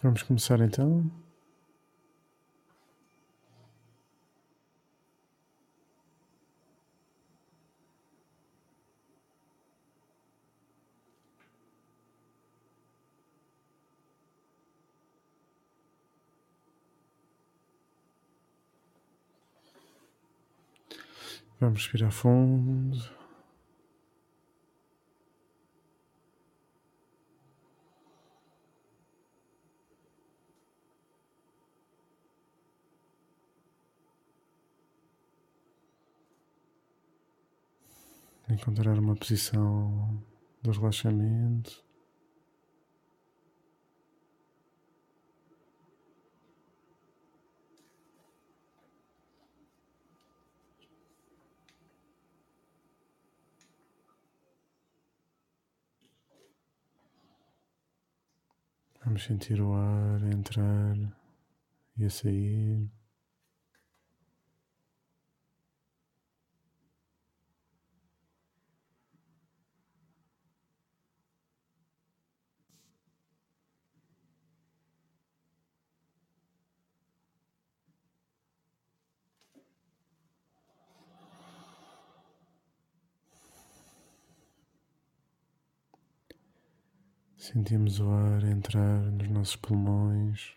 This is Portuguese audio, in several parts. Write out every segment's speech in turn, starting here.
Vamos começar então. Vamos respirar fundo. Encontrar uma posição de relaxamento. Vamos sentir o ar a entrar e a sair. Sentimos o ar entrar nos nossos pulmões.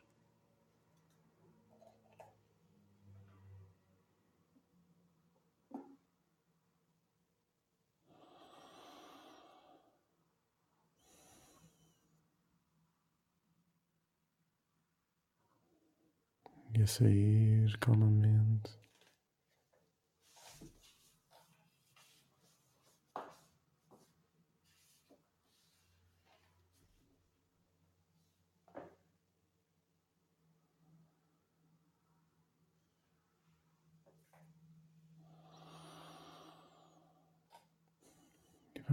E a sair calmamente.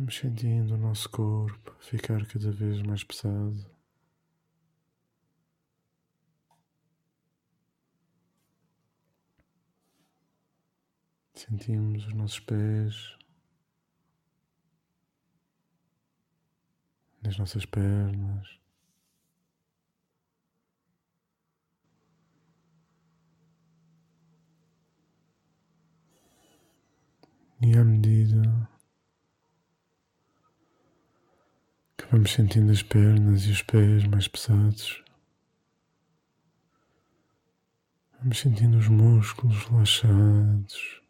Vamos sentindo o nosso corpo ficar cada vez mais pesado. Sentimos os nossos pés, as nossas pernas. E à medida Vamos sentindo as pernas e os pés mais pesados. Vamos sentindo os músculos relaxados.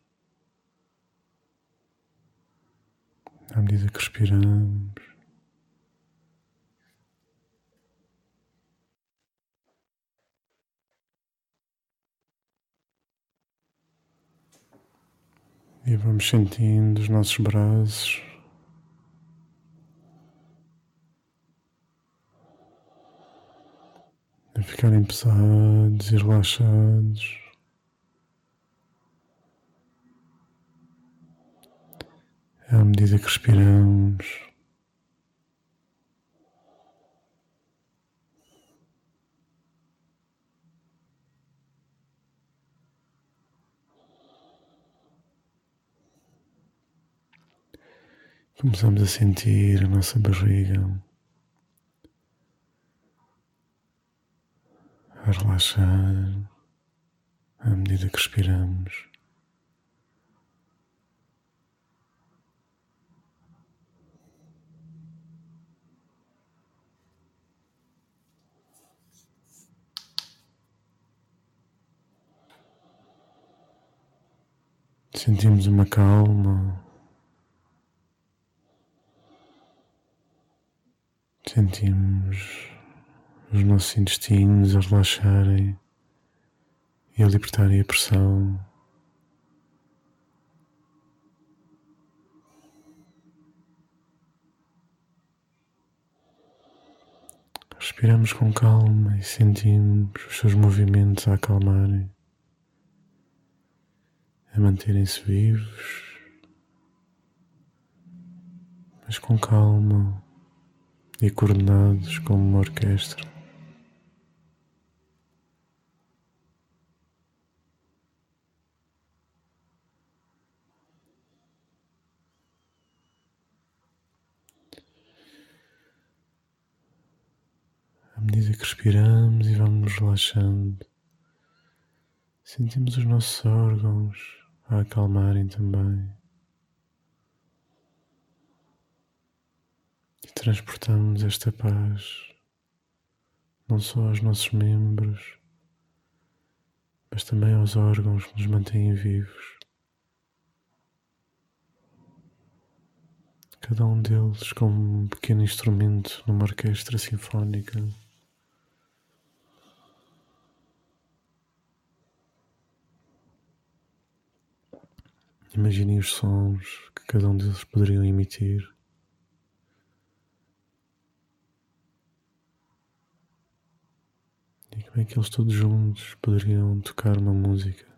À medida que respiramos. E vamos sentindo os nossos braços a ficarem pesados e relaxados. À medida que respiramos, começamos a sentir a nossa barriga. A relaxar à medida que respiramos. Sentimos uma calma, sentimos os nossos intestinos a relaxarem e a libertarem a pressão. Respiramos com calma e sentimos os seus movimentos a acalmarem, a manterem-se vivos, mas com calma e coordenados como uma orquestra. Respiramos e vamos relaxando, sentimos os nossos órgãos a acalmarem também. E transportamos esta paz não só aos nossos membros, mas também aos órgãos que nos mantêm vivos. Cada um deles com um pequeno instrumento numa orquestra sinfónica. Imaginem os sons que cada um deles poderiam emitir. E como é que eles todos juntos poderiam tocar uma música?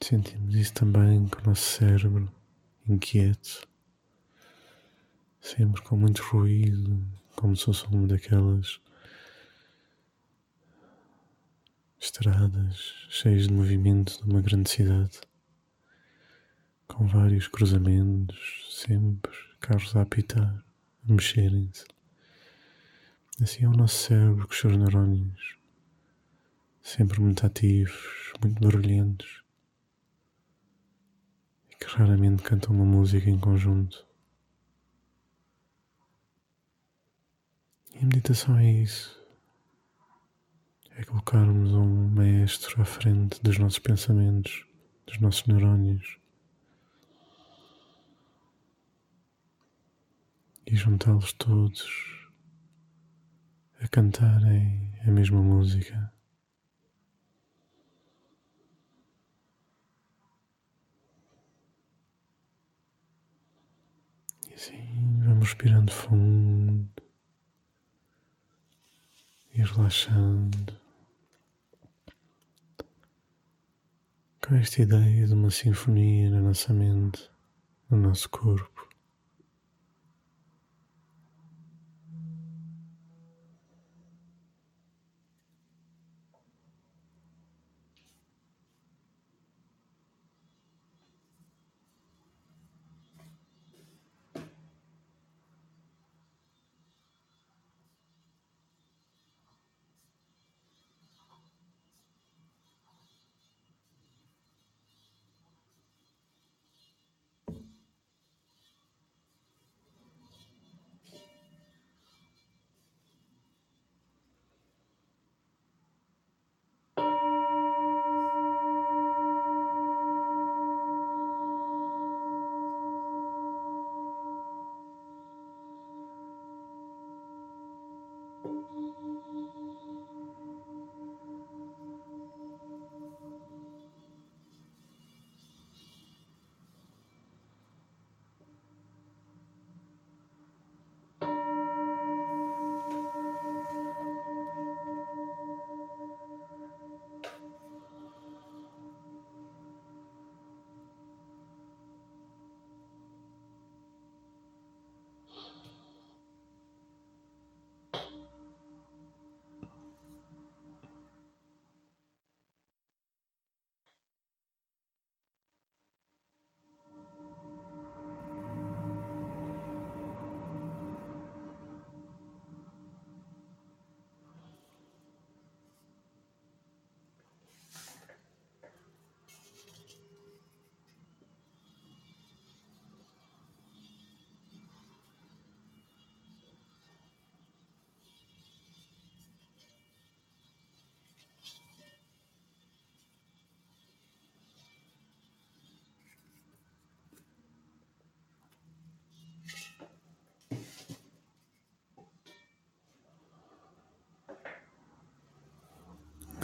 Sentimos isso também com o nosso cérebro inquieto, sempre com muito ruído, como se fosse uma daquelas estradas cheias de movimento de uma grande cidade com vários cruzamentos, sempre carros a apitar, a mexerem-se. Assim é o nosso cérebro com os seus neurónios, sempre muito ativos, muito barulhentos, e que raramente cantam uma música em conjunto. A meditação é isso. É colocarmos um maestro à frente dos nossos pensamentos, dos nossos neurónios e juntá-los todos a cantarem a mesma música. E assim vamos respirando fundo e relaxando com esta ideia de uma sinfonia na nossa mente, no nosso corpo.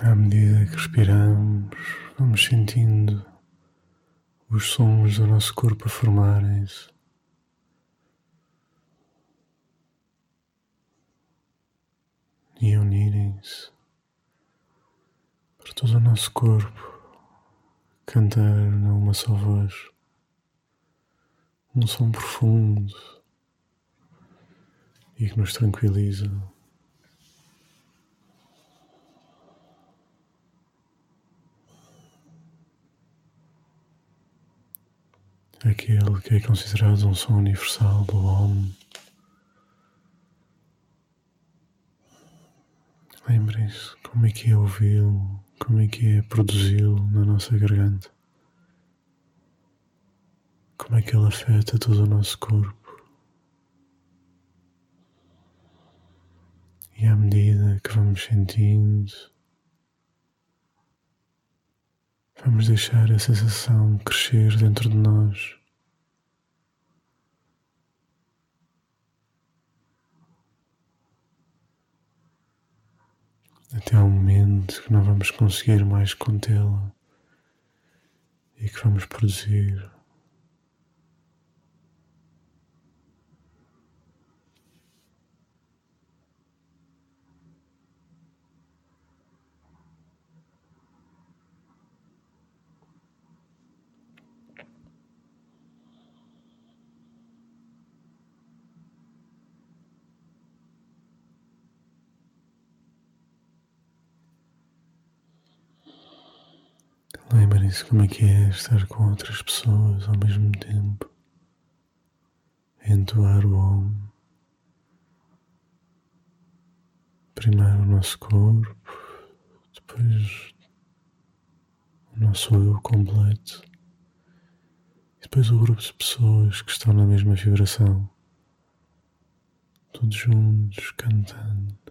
À medida que respiramos, vamos sentindo os sons do nosso corpo a formarem-se. E unirem-se para todo o nosso corpo cantar numa só voz, um som profundo e que nos tranquiliza. Aquele que é considerado um som universal do homem. Lembrem-se como é que é ouvi-lo, como é que é produzi-lo na nossa garganta, como é que ele afeta todo o nosso corpo. E à medida que vamos sentindo, vamos deixar a sensação crescer dentro de nós. Até ao momento que não vamos conseguir mais contê-la e que vamos produzir Lembrem-se como é que é estar com outras pessoas ao mesmo tempo, entoar o om. Primeiro o nosso corpo, depois o nosso eu completo, e depois o grupo de pessoas que estão na mesma vibração, todos juntos cantando.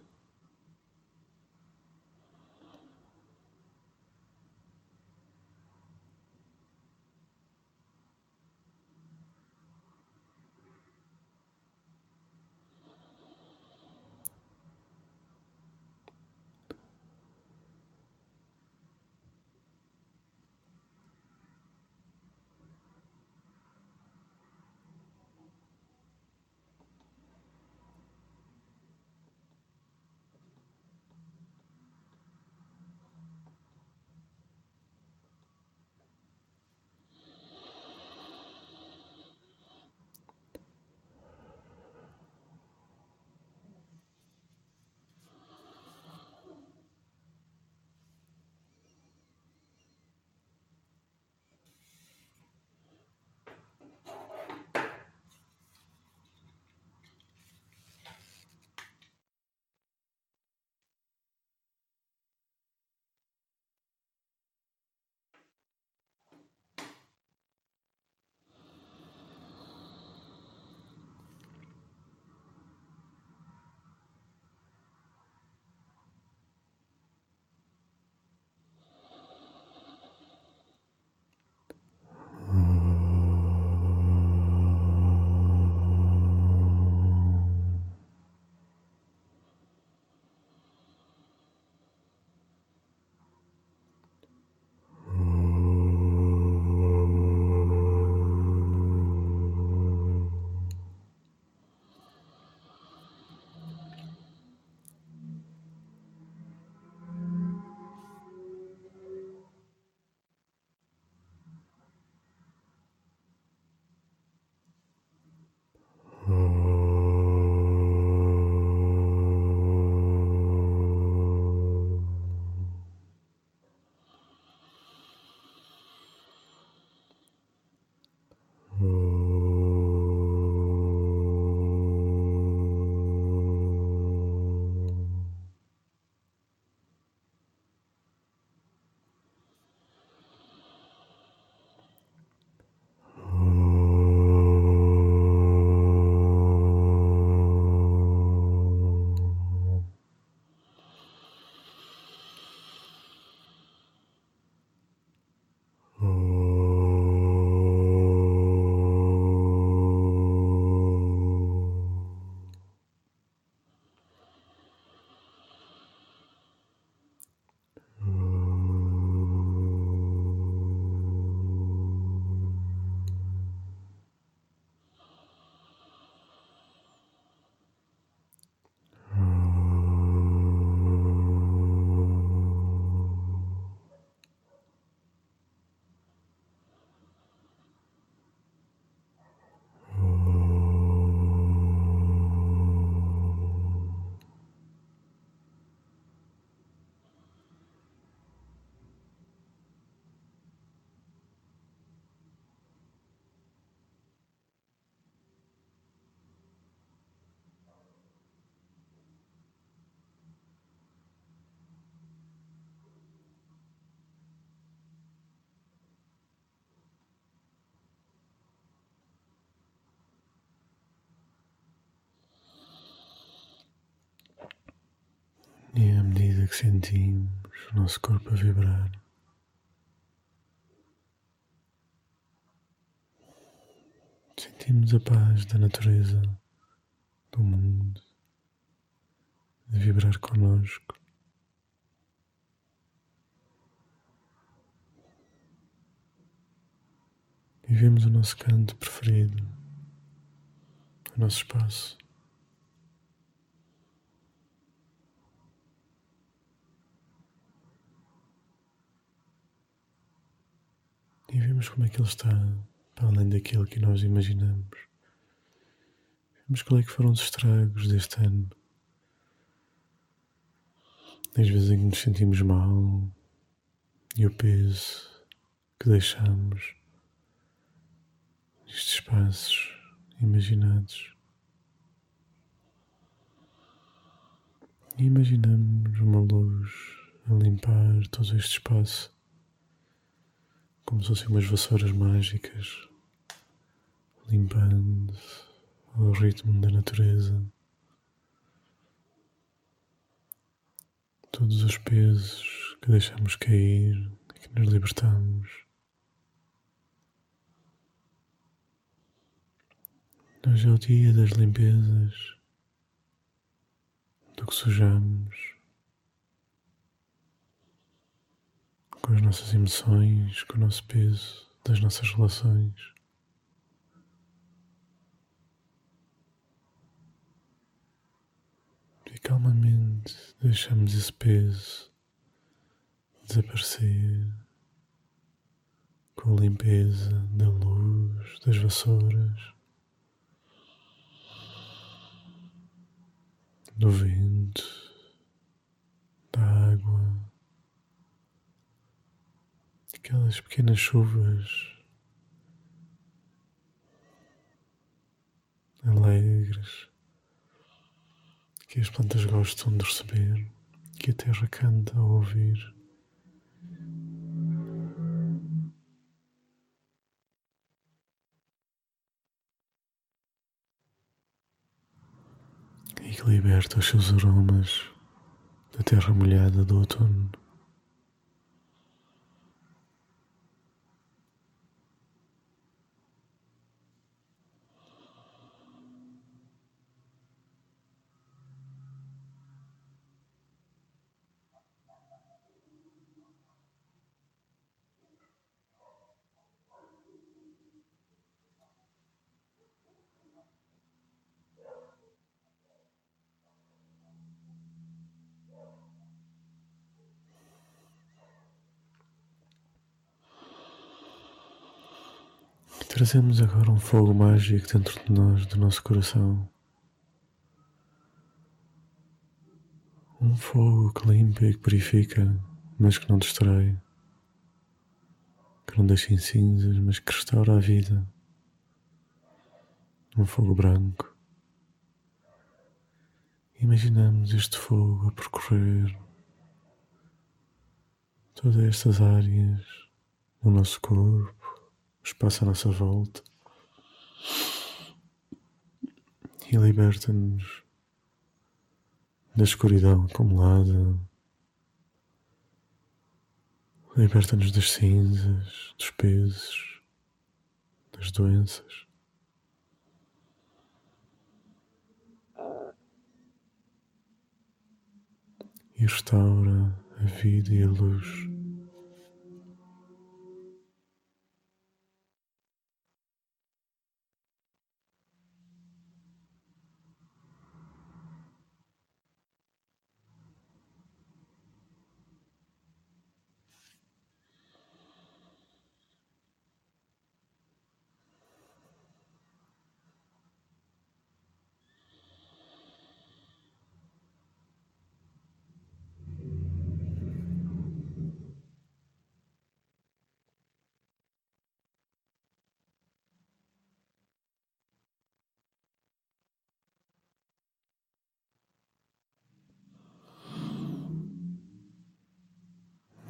E à medida que sentimos o nosso corpo a vibrar, sentimos a paz da natureza, do mundo, de vibrar connosco. E vemos o nosso canto preferido, o nosso espaço. E vemos como é que ele está para além daquilo que nós imaginamos. Vemos qual é que foram os estragos deste ano. As vezes em que nos sentimos mal e o peso que deixamos nestes espaços imaginados. E imaginamos uma luz a limpar todo este espaço como se fossem umas vassouras mágicas, limpando ao ritmo da natureza todos os pesos que deixamos cair e que nos libertamos. Hoje é o dia das limpezas, do que sujamos. Com as nossas emoções, com o nosso peso, das nossas relações. E calmamente deixamos esse peso desaparecer com a limpeza da luz, das vassouras, do vento, da água aquelas pequenas chuvas alegres que as plantas gostam de receber, que a terra canta ao ouvir. E que liberta os seus aromas da terra molhada do outono. Trazemos agora um fogo mágico dentro de nós, do nosso coração. Um fogo que limpa e que purifica, mas que não destrói. Que não deixa em cinzas, mas que restaura a vida. Um fogo branco. Imaginamos este fogo a percorrer todas estas áreas do nosso corpo espaço à nossa volta e liberta-nos da escuridão acumulada, liberta-nos das cinzas, dos pesos, das doenças. E restaura a vida e a luz.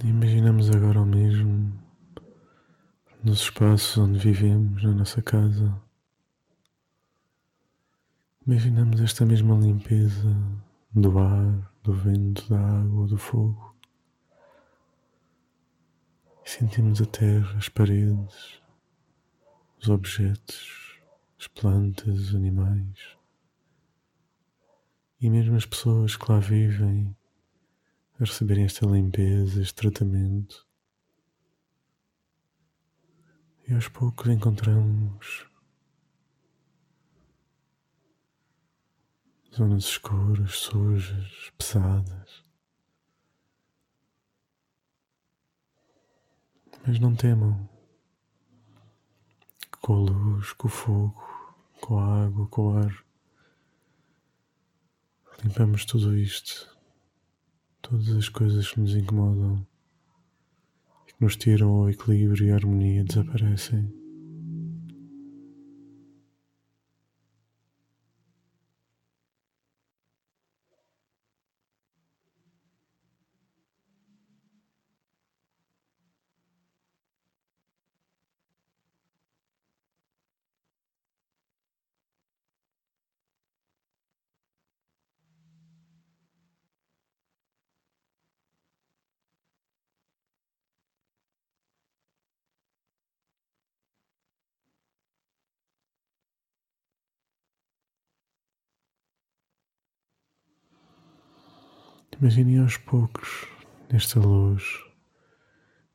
Imaginamos agora o mesmo nos espaços onde vivemos, na nossa casa. Imaginamos esta mesma limpeza do ar, do vento, da água, do fogo. Sentimos a terra, as paredes, os objetos, as plantas, os animais e mesmo as pessoas que lá vivem a receberem esta limpeza, este tratamento. E aos poucos encontramos zonas escuras, sujas, pesadas. Mas não temam com a luz, com o fogo, com a água, com o ar, limpamos tudo isto, todas as coisas que nos incomodam nos tiram ao equilíbrio e a harmonia desaparecem. Imaginem aos poucos, nesta luz,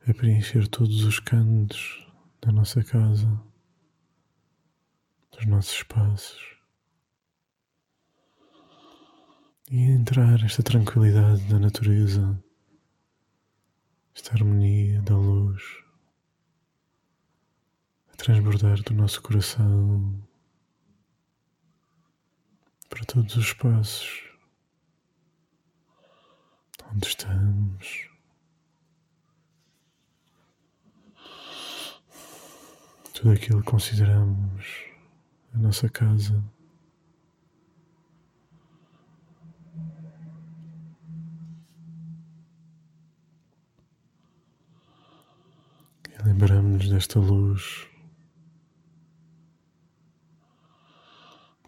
a preencher todos os cantos da nossa casa, dos nossos espaços. E entrar esta tranquilidade da natureza, esta harmonia da luz, a transbordar do nosso coração para todos os espaços onde estamos. Tudo aquilo que consideramos a nossa casa. E lembramos-nos desta luz.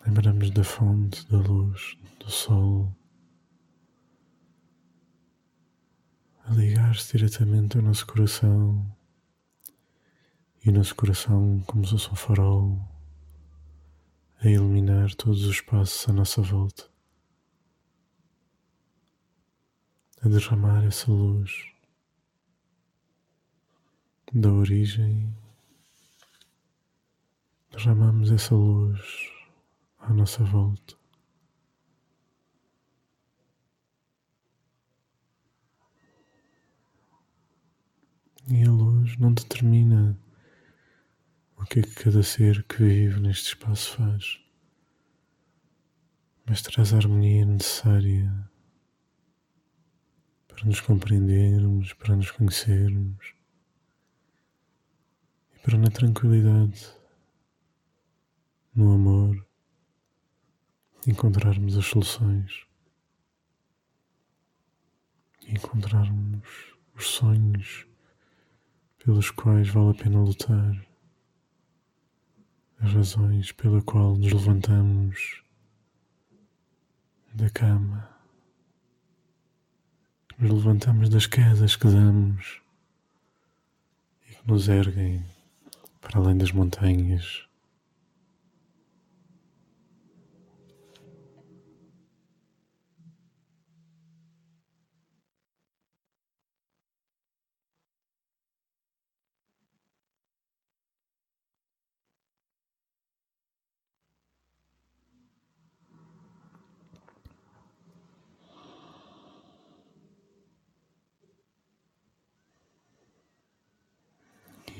Lembramos da fonte da luz, do sol. A ligar-se diretamente ao nosso coração. E o nosso coração, como se fosse um farol, a iluminar todos os espaços à nossa volta, a derramar essa luz da origem, derramamos essa luz à nossa volta. E a luz não determina o que é que cada ser que vive neste espaço faz, mas traz a harmonia necessária para nos compreendermos, para nos conhecermos e para na tranquilidade, no amor, encontrarmos as soluções. E encontrarmos os sonhos pelos quais vale a pena lutar, as razões pela qual nos levantamos da cama, nos levantamos das quedas que damos e que nos erguem para além das montanhas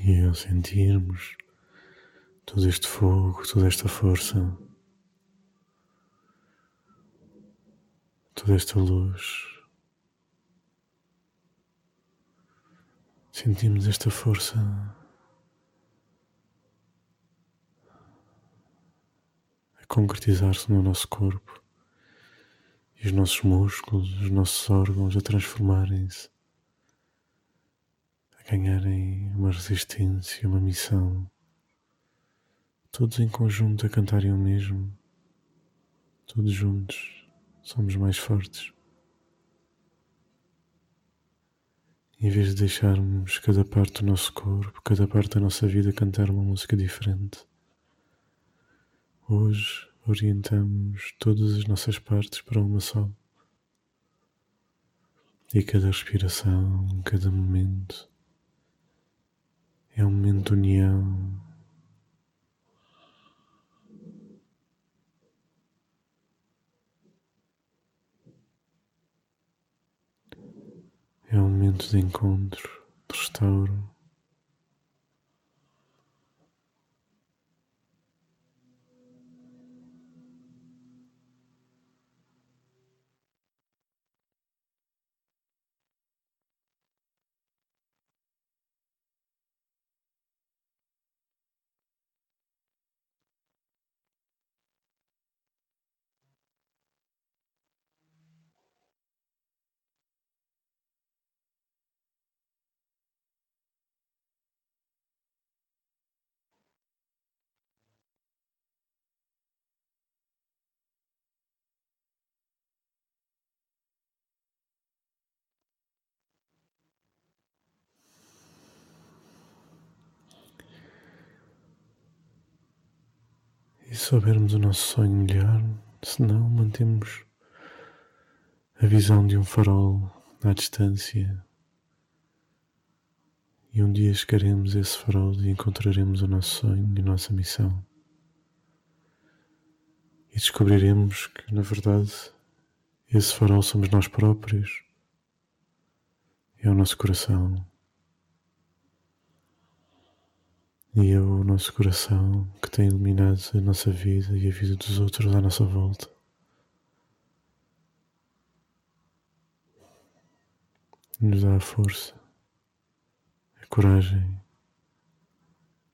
E ao sentirmos todo este fogo, toda esta força, toda esta luz, sentimos esta força. A concretizar-se no nosso corpo e os nossos músculos, os nossos órgãos a transformarem-se ganharem uma resistência, uma missão, todos em conjunto a cantarem o mesmo, todos juntos somos mais fortes. Em vez de deixarmos cada parte do nosso corpo, cada parte da nossa vida cantar uma música diferente, hoje orientamos todas as nossas partes para uma só. E cada respiração, cada momento é um momento de união. É um momento de encontro, de restauro. E soubermos o nosso sonho melhor, se não, mantemos a visão de um farol à distância. E um dia chegaremos a esse farol e encontraremos o nosso sonho e a nossa missão. E descobriremos que, na verdade, esse farol somos nós próprios. É o nosso coração. E é o nosso coração que tem iluminado a nossa vida e a vida dos outros à nossa volta. Nos dá a força, a coragem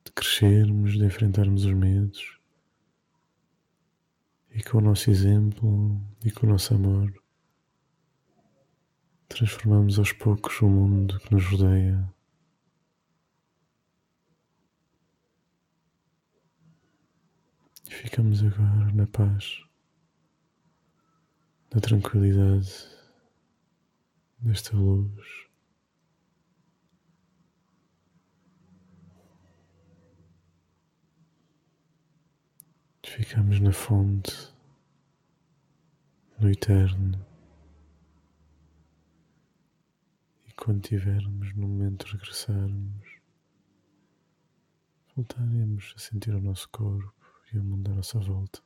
de crescermos, de enfrentarmos os medos e com o nosso exemplo e com o nosso amor transformamos aos poucos o mundo que nos rodeia ficamos agora na paz, na tranquilidade desta luz. Ficamos na fonte, no eterno. E quando tivermos no momento de regressarmos, voltaremos a sentir o nosso corpo o mundo à nossa volta.